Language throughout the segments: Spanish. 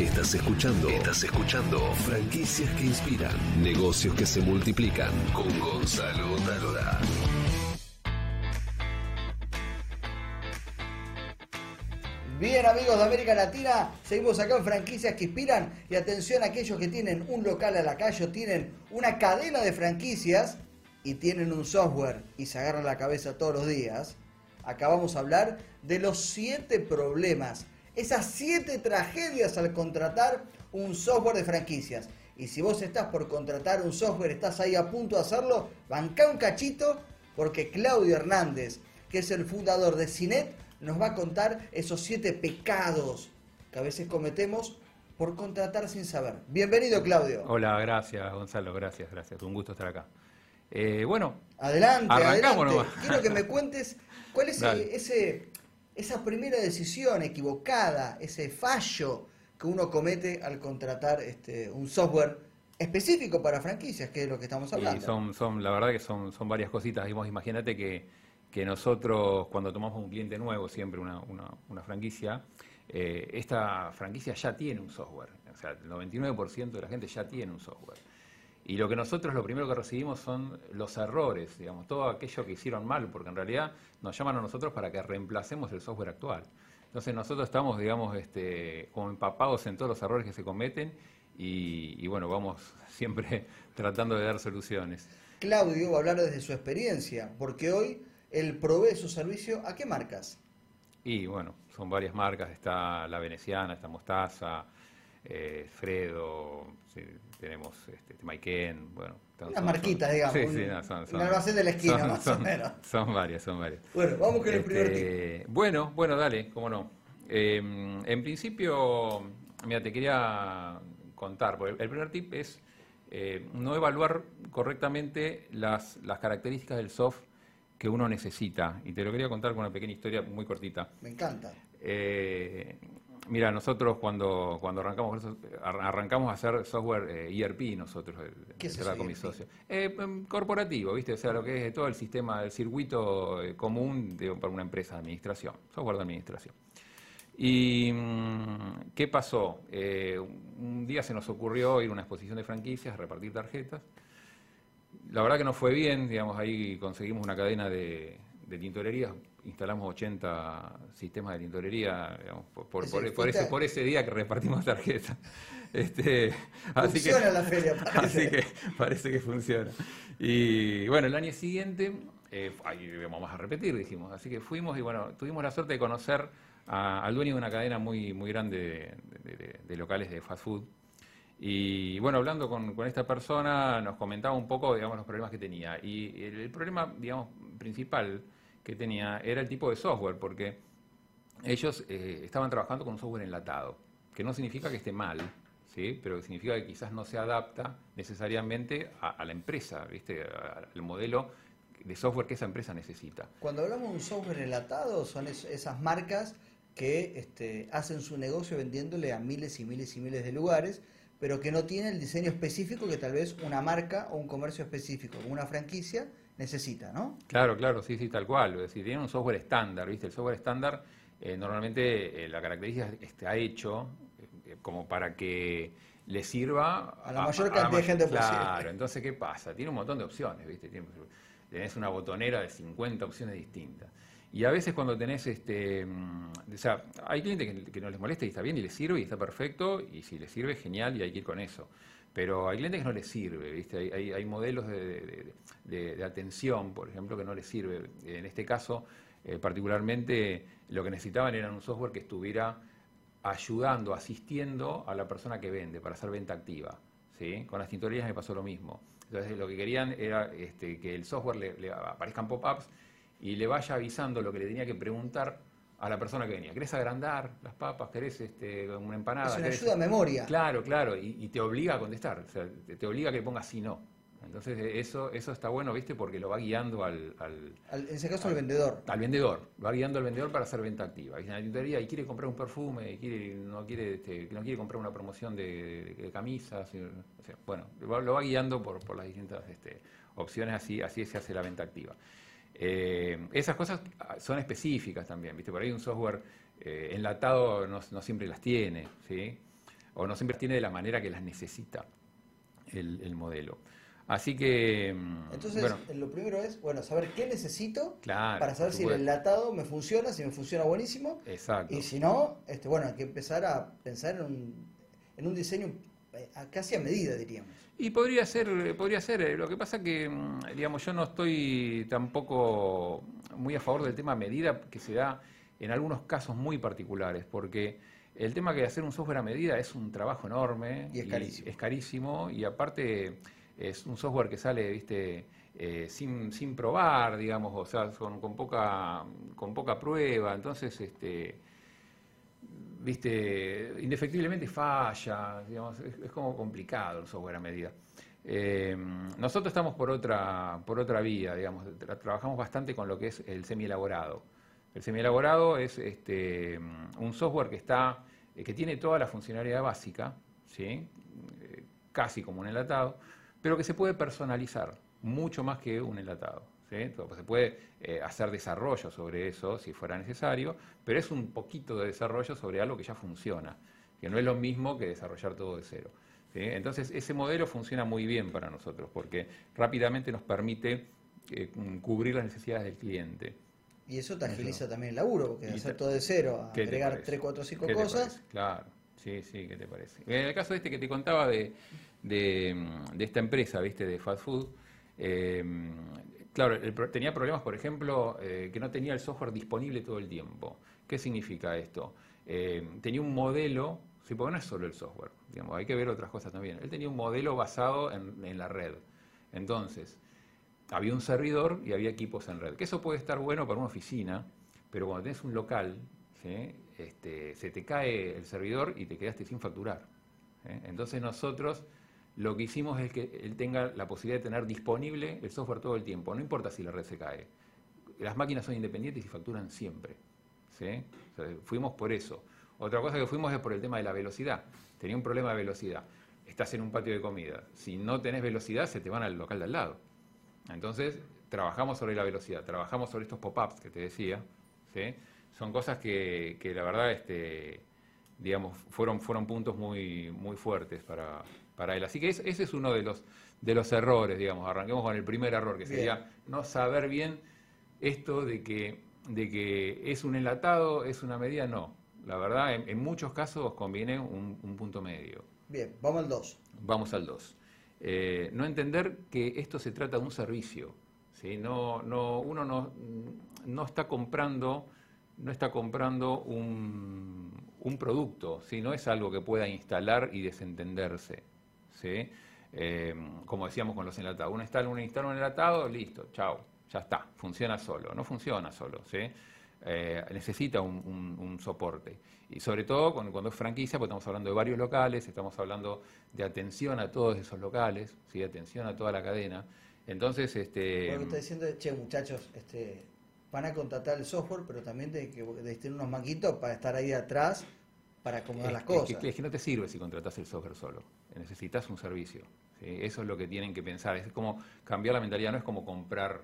Estás escuchando. Estás escuchando. Franquicias que inspiran. Negocios que se multiplican. Con Gonzalo Talora. Bien amigos de América Latina, seguimos acá en franquicias que inspiran y atención a aquellos que tienen un local a la calle o tienen una cadena de franquicias y tienen un software y se agarran la cabeza todos los días. Acá vamos a hablar de los siete problemas, esas siete tragedias al contratar un software de franquicias. Y si vos estás por contratar un software, estás ahí a punto de hacerlo, banca un cachito porque Claudio Hernández, que es el fundador de Cinet, nos va a contar esos siete pecados que a veces cometemos por contratar sin saber. Bienvenido, Claudio. Hola, gracias, Gonzalo, gracias, gracias. Un gusto estar acá. Eh, bueno, adelante. Quiero que me cuentes cuál es ese, esa primera decisión equivocada, ese fallo que uno comete al contratar este, un software específico para franquicias, que es lo que estamos hablando. Y son, son, la verdad que son, son varias cositas. Imagínate que que nosotros cuando tomamos un cliente nuevo, siempre una, una, franquicia, eh, esta franquicia ya tiene un software. O sea, el 99% de la gente ya tiene un software. Y lo que nosotros lo primero que recibimos son los errores, digamos, todo aquello que hicieron mal, porque en realidad nos llaman a nosotros para que reemplacemos el software actual. Entonces nosotros estamos, digamos, este, como empapados en todos los errores que se cometen y, y bueno, vamos siempre tratando de dar soluciones. Claudio va a hablar desde su experiencia, porque hoy él provee su servicio a qué marcas? Y bueno, son varias marcas, está La Veneciana, está Mostaza, eh, Fredo, tenemos este, Maiken, bueno. Las marquitas, digamos. Sí, sí, no, son, son, almacén de la esquina, más o menos. Son varias, son varias. Bueno, vamos con el primer este, tip. Bueno, bueno, dale, cómo no. Em, en principio, mira, te quería contar, porque el primer tip es eh, no evaluar correctamente las, las características del software que uno necesita. Y te lo quería contar con una pequeña historia muy cortita. Me encanta. Eh, mira, nosotros cuando, cuando arrancamos arrancamos a hacer software ERP eh, e nosotros, eh, ¿Qué es eso, con mis socios. Em, corporativo, ¿viste? O sea, lo que es todo el sistema, el circuito común de, para una empresa de administración, software de administración. ¿Y mm, qué pasó? un día se nos ocurrió ir a una exposición de franquicias, repartir tarjetas, la verdad que no fue bien, digamos, ahí conseguimos una cadena de, de tintorerías, instalamos 80 sistemas de tintorería, digamos, por, ese, por ese día que repartimos tarjetas. Este, funciona que, la feria, parece. Así que parece que funciona. Y bueno, el año siguiente, eh, ahí vamos a repetir, dijimos. Así que fuimos y bueno, tuvimos la suerte de conocer al dueño de una cadena muy, muy grande de locales de fast food y bueno, hablando con, esta persona, nos comentaba un poco, digamos, los problemas que tenía. Y el, problema, digamos, principal que tenía era el tipo de software, porque ellos eh, estaban trabajando con un software enlatado, que no significa que esté mal, ¿sí? pero significa que quizás no se adapta necesariamente a, la empresa, ¿viste? al modelo de software que esa empresa necesita. Cuando hablamos de un software enlatado, son esas marcas que este, hacen su negocio vendiéndole a miles y miles y miles de lugares pero que no tiene el diseño específico que tal vez una marca o un comercio específico, una franquicia, necesita, ¿no? Claro, claro, sí, sí, tal cual. Es decir, tiene un software estándar, ¿viste? El software estándar, eh, normalmente eh, la característica está hecho eh, como para que le sirva a la mayor cantidad de gente posible. Claro, entonces, ¿qué pasa? Tiene un montón de opciones, ¿viste? Tienes una botonera de 50 opciones distintas. Y a veces cuando tenés, este, mm, o sea, hay clientes que, no les molesta y está bien y les sirve y está perfecto, y si les sirve, genial y hay que ir con eso. Pero hay clientes que no les sirve, ¿viste? Hay, hay, modelos de, de, atención, por ejemplo, que no les sirve. En este caso, eh, particularmente, lo que necesitaban era un software que estuviera ayudando, asistiendo a la persona que vende para hacer venta activa. ¿sí? Con las tintorerías me pasó lo mismo. Entonces, lo que querían era este, que el software le, le aparezcan pop-ups y le vaya avisando lo que le tenía que preguntar a la persona que venía. ¿Querés agrandar las papas? ¿Querés este, una empanada? Es una ayuda a memoria. Claro, claro, y, te obliga a contestar, o sea, te, obliga a que pongas sí no. Entonces eso, eso está bueno, ¿viste? Porque lo va guiando al... en ese caso al, vendedor. Al vendedor, va guiando al vendedor para hacer venta activa. Y en la tintorería y quiere comprar un perfume, y quiere, no, quiere, este, no quiere comprar una promoción de, camisas. bueno, lo va, guiando por, por las distintas este, opciones, así, así se hace la venta activa. Eh, esas cosas son específicas también, ¿viste? Por ahí un software eh, enlatado no, siempre las tiene, ¿sí? o no siempre tiene de la manera que las necesita el, modelo. Así que. Mm, Entonces, lo primero es, bueno, saber qué necesito para saber si el enlatado me funciona, si me funciona buenísimo. Exacto. Y si no, este, bueno, hay que empezar a pensar en un, en un diseño casi a medida, diríamos. Y podría ser, podría ser. Eh, lo que pasa que, mm, digamos, yo no estoy tampoco muy a favor del tema medida que se da en algunos casos muy particulares, porque el tema que hacer un software a medida es un trabajo enorme. Y es carísimo. es carísimo y aparte es un software que sale, viste, eh, sin, sin probar, digamos, o sea, con, con, poca, con poca prueba. Entonces, este, viste, indefectiblemente falla, digamos, es, como complicado el software a medida. Eh, nosotros estamos por otra, por otra vía, digamos, trabajamos bastante con lo que es el semi-elaborado. El semi-elaborado es este, un software que está, eh, que tiene toda la funcionalidad básica. Eh, casi como un enlatado, pero que se puede personalizar mucho más que un enlatado. Pues se puede eh, hacer desarrollo sobre eso si fuera necesario, pero es un poquito de desarrollo sobre algo que ya funciona, que no es lo mismo que desarrollar todo de cero. Entonces, ese modelo funciona muy bien para nosotros, porque rápidamente nos permite eh, cubrir las necesidades del cliente. Y eso te agiliza también el laburo, porque hacer todo de cero, agregar 3, 4, 5 cosas. Claro, sí, sí, ¿qué te parece? En el caso este que te contaba de, esta empresa, ¿viste? De fast food, eh, Claro, tenía problemas, por ejemplo, eh, que no tenía el software disponible todo el tiempo. ¿Qué significa esto? Eh, tenía un modelo, si porque no es solo el software, digamos, hay que ver otras cosas también. Él tenía un modelo basado en, la red. Entonces, había un servidor y había equipos en red. Que eso puede estar bueno para una oficina, pero cuando tienes un local, este, se te cae el servidor y te quedaste sin facturar. Entonces nosotros lo que hicimos es que él tenga la posibilidad de tener disponible el software todo el tiempo, no importa si la red se cae. Las máquinas son independientes y facturan siempre. fuimos por eso. Otra cosa que fuimos es por el tema de la velocidad. Tenía un problema de velocidad. Estás en un patio de comida. Si no tenés velocidad, se te van al local de al lado. Entonces, trabajamos sobre la velocidad, trabajamos sobre estos pop-ups que te decía. Son cosas que, la verdad, este, digamos, fueron, fueron puntos muy, muy fuertes para, para él. Así que ese es uno de los, de los errores, digamos. Arranquemos con el primer error, que sería no saber bien esto de que, de que es un enlatado, es una medida, no. La verdad, en, muchos casos conviene un, punto medio. Bien, vamos al 2. Vamos al 2. Eh, no entender que esto se trata de un servicio. ¿sí? No, no, uno no, no está comprando, no está comprando un, un producto, ¿sí? no es algo que pueda instalar y desentenderse. ¿Sí? Eh, como decíamos con los enlatados, uno instala, un enlatado, listo, chao, ya está, funciona solo, no funciona solo, ¿sí? Eh, necesita un, soporte. Y sobre todo cuando, es franquicia, porque estamos hablando de varios locales, estamos hablando de atención a todos esos locales, ¿sí? atención a toda la cadena. Entonces, este... Lo está diciendo, che, muchachos, este, van a contratar el software, pero también tienen que tener unos manguitos para estar ahí atrás para acomodar las cosas. Es que, no te sirve si contratas el software solo, necesitas un servicio. Eso es lo que tienen que pensar, es como cambiar la mentalidad, no es como comprar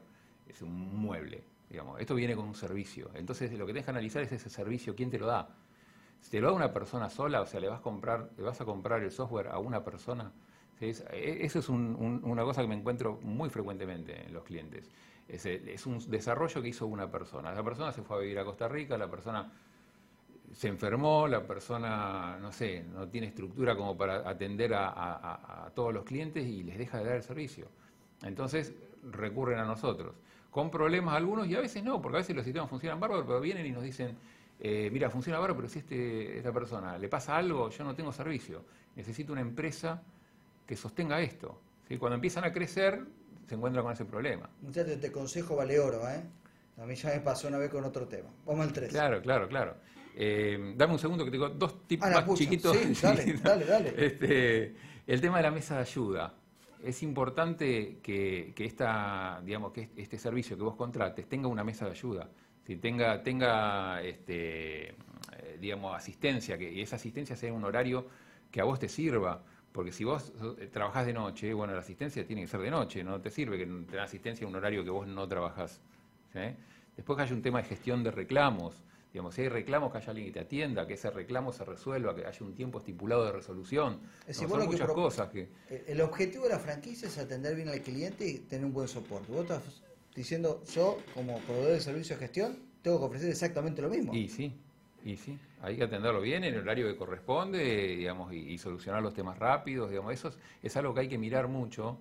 es un mueble, digamos. Esto viene con un servicio. Entonces lo que tienes que analizar es ese servicio, ¿quién te lo da? Si te lo da una persona sola, o sea, le vas a comprar, le vas a comprar el software a una persona, e, eso es una cosa que me encuentro muy frecuentemente en los clientes. Es, es un desarrollo que hizo una persona. La persona se fue a vivir a Costa Rica, la persona se enfermó, la persona, no sé, no tiene estructura como para atender a, todos los clientes y les deja de dar el servicio. Entonces recurren a nosotros, con problemas algunos y a veces no, porque a veces los sistemas funcionan bárbaro, pero vienen y nos dicen, eh, mira, funciona bárbaro, pero si este, esta persona le pasa algo, yo no tengo servicio, necesito una empresa que sostenga esto. ¿sí? Cuando empiezan a crecer, se encuentran con ese problema. Muchachos, te consejo vale oro, ¿eh? A mí ya me pasó una vez con otro tema. Vamos al 3. Claro, claro, claro. Eh, dame un segundo que tengo dos tipos ah, más chiquitos. dale, dale, dale. Este, el tema de la mesa de ayuda. Es importante que, esta, digamos, que este servicio que vos contrates tenga una mesa de ayuda. Si tenga, tenga este, eh, digamos, asistencia, que y esa asistencia sea un horario que a vos te sirva. Porque si vos eh, trabajás de noche, bueno, la asistencia tiene que ser de noche, no te sirve que te asistencia a un horario que vos no trabajás. Después hay un tema de gestión de reclamos Digamos, si hay reclamos, que haya alguien que te atienda, que ese reclamo se resuelva, que haya un tiempo estipulado de resolución. Es No, decir, son muchas pro- cosas que... Eh, El objetivo de la franquicia es atender bien al cliente y tener un buen soporte. Vos estás diciendo, yo como proveedor de servicio de gestión, tengo que ofrecer exactamente lo mismo. Y sí, y sí, hay que atenderlo bien en el horario que corresponde, digamos, y, y solucionar los temas rápidos, digamos, eso es, es algo que hay que mirar mucho,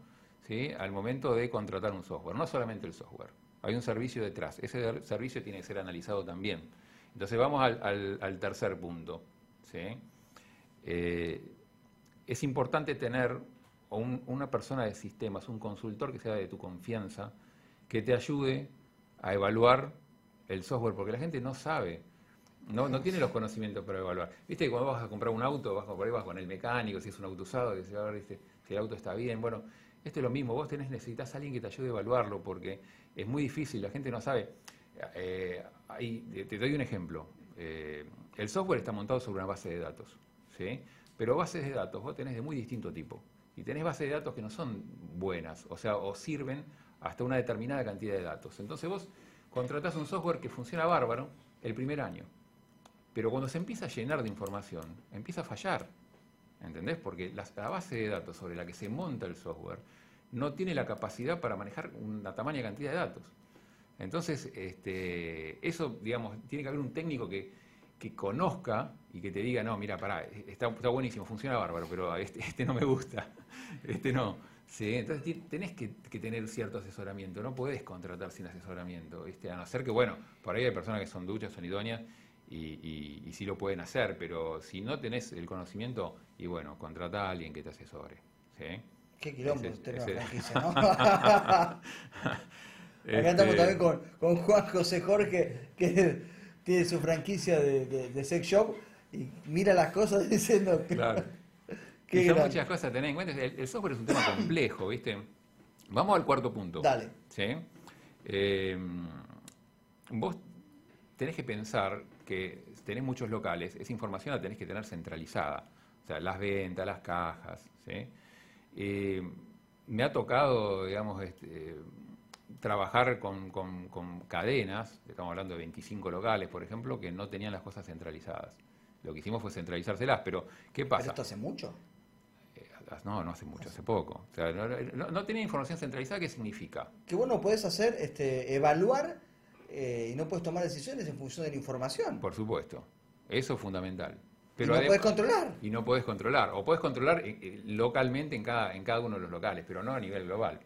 ¿sí? Al momento de contratar un software, no solamente el software, hay un servicio detrás, ese servicio tiene que ser analizado también. Entonces vamos al, tercer punto. Eh, es importante tener una persona de sistemas, un consultor que sea de tu confianza, que te ayude a evaluar el software, porque la gente no sabe, no, no tiene los conocimientos para evaluar. Viste que cuando vas a comprar un auto, vas, por ahí vas con el mecánico, si es un auto usado, que se va a ver ¿viste? si el auto está bien. Bueno, esto es lo mismo, vos tenés, necesitas a alguien que te ayude a evaluarlo, porque es muy difícil, la gente no sabe. Eh, te doy un ejemplo. Eh, el software está montado sobre una base de datos, ¿sí? Pero bases de datos vos tenés de muy distinto tipo. Y tenés bases de datos que no son buenas, o sea, o sirven hasta una determinada cantidad de datos. Entonces vos contratás un software que funciona bárbaro el primer año. Pero cuando se empieza a llenar de información, empieza a fallar. ¿Entendés? Porque la, la base de datos sobre la que se monta el software no tiene la capacidad para manejar una tamaña cantidad de datos. Entonces, este, eso, digamos, tiene que haber un técnico que, que conozca y que te diga, no, mira, pará, está, está buenísimo, funciona bárbaro, pero este, este no me gusta, este no. Sí, entonces tenés que, que tener cierto asesoramiento, no podés contratar sin asesoramiento, ¿viste? a no ser que, bueno, por ahí hay personas que son duchas, son idóneas y, y, y sí lo pueden hacer, pero si no tenés el conocimiento, y bueno, contratá a alguien que te asesore. ¿sí? Qué quilombo franquicia, ¿no? Acá estamos Este, también con, con Juan José Jorge, que tiene su franquicia de, de- de sex shop y mira las cosas diciendo que Claro. Qué y son grande. muchas cosas a tener en cuenta. El, el software es un tema complejo, ¿viste? Vamos al cuarto punto. Dale. ¿Sí? Eh, vos tenés que pensar que tenés muchos locales, esa información la tenés que tener centralizada. O sea, las ventas, las cajas, ¿sí? Eh, me ha tocado, digamos, este, trabajar con, con- con cadenas, estamos hablando de 25 locales, por ejemplo, que no tenían las cosas centralizadas. Lo que hicimos fue centralizárselas, pero ¿qué ¿Pero pasa? esto hace mucho? Eh, No, no hace mucho, hace poco. O sea, no, no- no tenía información centralizada, ¿qué significa? Que vos no podés hacer, este, evaluar eh, y no puedes tomar decisiones en función de la información. Por supuesto. Eso es fundamental. y no podés controlar. y no podés controlar. O podés controlar eh, localmente en cada, en cada uno de los locales, pero no a nivel global.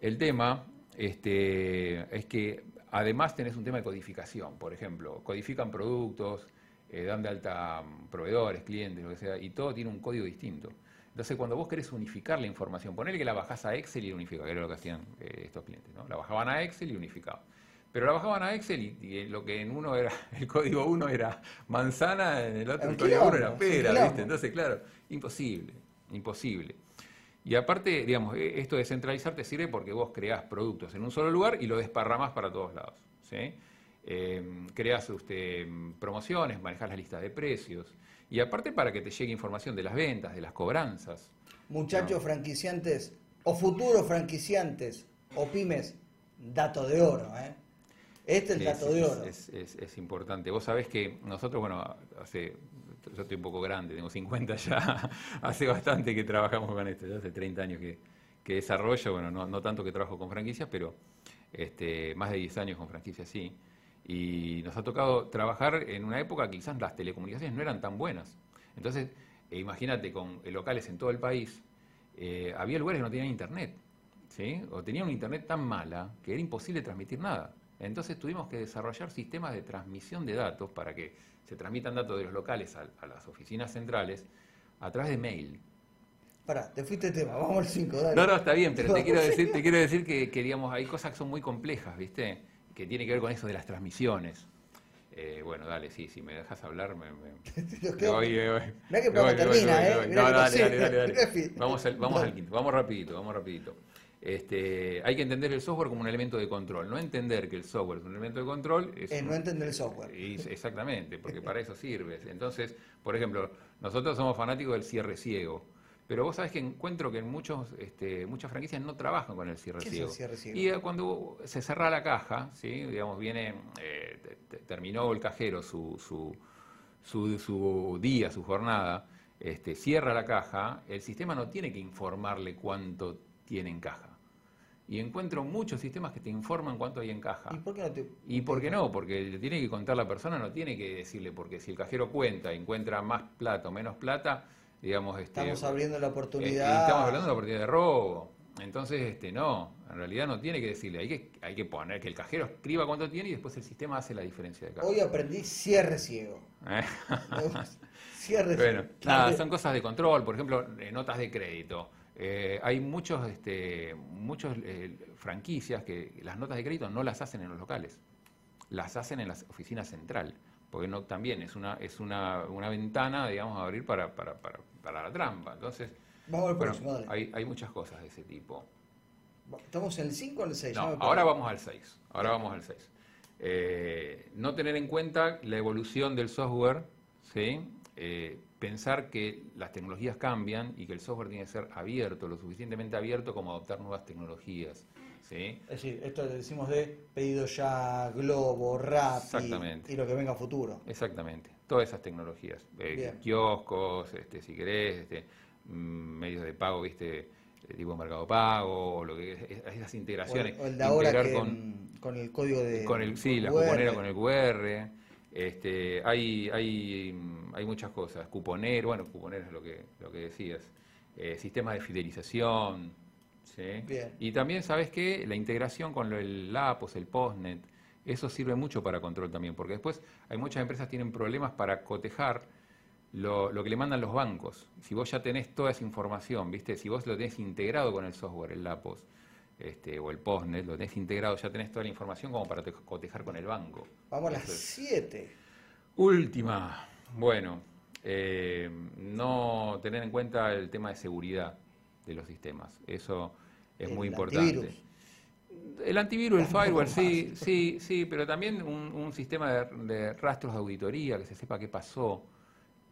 El tema este, es que además tenés un tema de codificación. Por ejemplo, codifican productos, eh, dan de alta mm, proveedores, clientes, lo que sea, y todo tiene un código distinto. Entonces, cuando vos querés unificar la información, ponele que la bajás a Excel y la unificás, que era lo que hacían eh, estos clientes, ¿no? La bajaban a Excel y unificaban. Pero la bajaban a Excel y, y lo que en uno era, el código uno era manzana, en el otro Un el código uno quilombo, era un pera. ¿viste? Entonces, claro, imposible, imposible. Y aparte, digamos, eh, esto de centralizar te sirve porque vos creás productos en un solo lugar y lo desparramás para todos lados. ¿sí? Eh, creás usted, promociones, manejás las listas de precios. Y aparte para que te llegue información de las ventas, de las cobranzas. Muchachos franquiciantes o futuros franquiciantes o pymes, dato de oro, ¿eh? Este es el dato de oro. Es, es- es importante. Vos sabés que nosotros, bueno, hace, yo estoy un poco grande, tengo 50 ya, hace bastante que trabajamos con esto, ya hace 30 años que, que desarrollo, bueno, no, no tanto que trabajo con franquicias, pero este, más de 10 años con franquicias sí. Y nos ha tocado trabajar en una época que quizás las telecomunicaciones no eran tan buenas. Entonces, eh, imagínate, con eh, locales en todo el país, eh, había lugares que no tenían internet, ¿sí? O tenían una internet tan mala que era imposible transmitir nada. Entonces tuvimos que desarrollar sistemas de transmisión de datos para que se transmitan datos de los locales a, a las oficinas centrales a través de mail. Pará, te fuiste de tema, vamos al 5, dale. No, no, está bien, pero te quiero decir, te quiero decir que, que, digamos, hay cosas que son muy complejas, ¿viste? Que tiene que ver con eso de las transmisiones. Eh, bueno, dale, sí, si me dejas hablar, me, me- voy. Mirá que termina, ¿eh? No, dale, dale, dale, dale. Vamos al, vamos al quinto, vamos rapidito, vamos rapidito. Este, hay que entender el software como un elemento de control, no entender que el software es un elemento de control. Es Eh, un- no entender el software. exactamente, porque para eso sirve. Entonces, por ejemplo, nosotros somos fanáticos del cierre ciego. Pero vos sabés que encuentro que en muchos, este, muchas franquicias no trabajan con el cierre ¿Qué es ciego. el cierre ciego? Y eh, cuando se cerra la caja, ¿sí? digamos, viene, eh, te- te- terminó el cajero su, su, su, su día, su jornada, este, cierra la caja, el sistema no tiene que informarle cuánto tiene en caja. Y encuentro muchos sistemas que te informan cuánto hay en caja. ¿Y por qué no te.? ¿Y por qué no? Porque le tiene que contar la persona, no tiene que decirle, porque si el cajero cuenta, encuentra más plata o menos plata, digamos, este, Estamos abriendo la eh, oportunidad. estamos hablando de una oportunidad de robo. Entonces, este, no, en realidad no tiene que decirle, hay que, hay que poner que el cajero escriba cuánto tiene y después el sistema hace la diferencia de caja. Hoy aprendí cierre ciego. ¿Eh? Cierre Bueno, ciego. nada, son cosas de control, por ejemplo, eh, notas de crédito. Eh, hay muchos, este, muchos eh, franquicias que las notas de crédito no las hacen en los locales, las hacen en la oficina central, porque no, también es una, es una, una ventana, digamos, a abrir para, para, para, para la trampa. Entonces, Vamos al bueno, próximo, dale. hay, hay muchas cosas de ese tipo. ¿Estamos en el 5 o en el 6? No, ahora vamos al 6. Ahora vamos al 6. Eh, no tener en cuenta la evolución del software, ¿sí? Eh, pensar que las tecnologías cambian y que el software tiene que ser abierto, lo suficientemente abierto como adoptar nuevas tecnologías. ¿sí? Es decir, esto decimos de pedido ya, Globo, Rappi y lo que venga a futuro. Exactamente, todas esas tecnologías. Eh, kioscos, este, si querés, este, mm, medios de pago, viste, eh, tipo Mercado Pago, o lo que es- esas integraciones. o el de ahora integrar que, con, con el código de. con el sí, la QR. cuponera con el QR. Este, hay, hay, hay muchas cosas. Cuponero, bueno, cuponero es lo que, lo que decías. Eh, sistemas de fidelización. ¿sí? Bien. Y también, ¿sabes qué? La integración con lo- el LAPOS, el POSNET, eso sirve mucho para control también, porque después hay muchas empresas que tienen problemas para cotejar lo, lo que le mandan los bancos. Si vos ya tenés toda esa información, ¿viste? Si vos lo tenés integrado con el software, el LAPOS, este, o el POSNET, lo tenés integrado, ya tenés toda la información como para te- cotejar con el banco. Vamos a las Eso es. 7. Última, bueno, eh, no tener en cuenta el tema de seguridad de los sistemas. Eso es El muy importante. antivirus. El antivirus, el firewall, sí, sí, sí, pero también un, un sistema de, de rastros de auditoría, que se sepa qué pasó,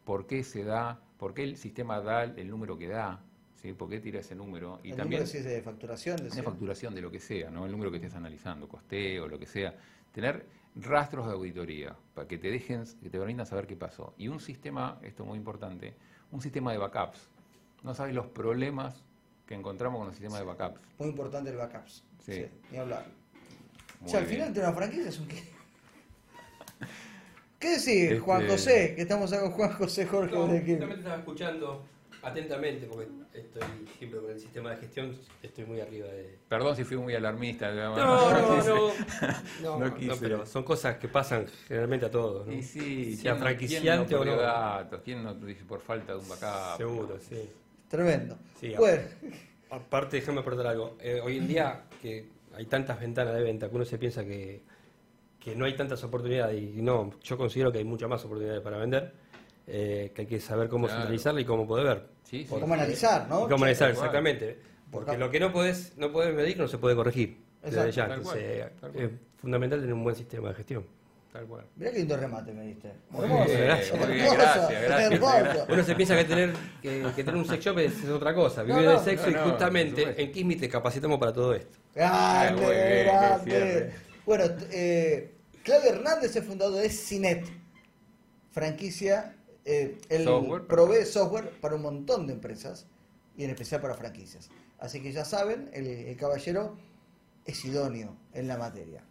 por qué se da, por qué el sistema da el número que da, ¿sí? por qué tira ese número. Y el también número de facturación. de facturación de lo que sea, ¿no? El número que estés analizando, costeo, lo que sea. Tener rastros de auditoría para que te dejen, que te permitan saber qué pasó. Y un sistema, esto es muy importante, un sistema de backups. No sabes los problemas que encontramos con los sistemas de backups. Muy importante el backups. Sí. Sí, ni hablar. Muy o sea, al bien. final de una franquicia es un qué. ¿Qué decir, Este- Juan José? Que estamos acá con Juan José Jorge No, de estaba escuchando atentamente porque estoy siempre con el sistema de gestión, estoy muy arriba de... Perdón si fui muy alarmista. No, no, no, no, No quise. pero son cosas que pasan generalmente a todos, ¿no? Y sí, sea ¿quién no- franquiciante quién no o no. datos? ¿Quién no dice por falta de un backup? Seguro, sí. Tremendo. Sí, bueno, Aparte, déjame aportar algo. Eh, hoy en día que hay tantas ventanas de venta que uno se piensa que, que no hay tantas oportunidades y no, yo considero que hay muchas más oportunidades para vender, eh, que hay que saber cómo Claro. centralizarla y cómo poder ver. Sí, sí. ¿Cómo analizar, no? Y cómo analizar, exactamente. Porque lo que no podés, no podés medir no se puede corregir. Desde ya. Entonces, cual. es fundamental tener un buen sistema de gestión. Tal cual. Mirá qué lindo remate me diste. Muy bien, gracias. muy bien, hermoso, gracias. Uno se piensa que tener, que, que tener un sex shop es, es otra cosa, vivir no, del sexo no, y justamente en Kismi te capacitamos para todo esto. Grande, qué grande. Bueno, eh, Claudio Hernández es fundador de Cinet, franquicia. Eh, él Software. provee software para un montón de empresas y en especial para franquicias. Así que ya saben, el, el caballero es idóneo en la materia.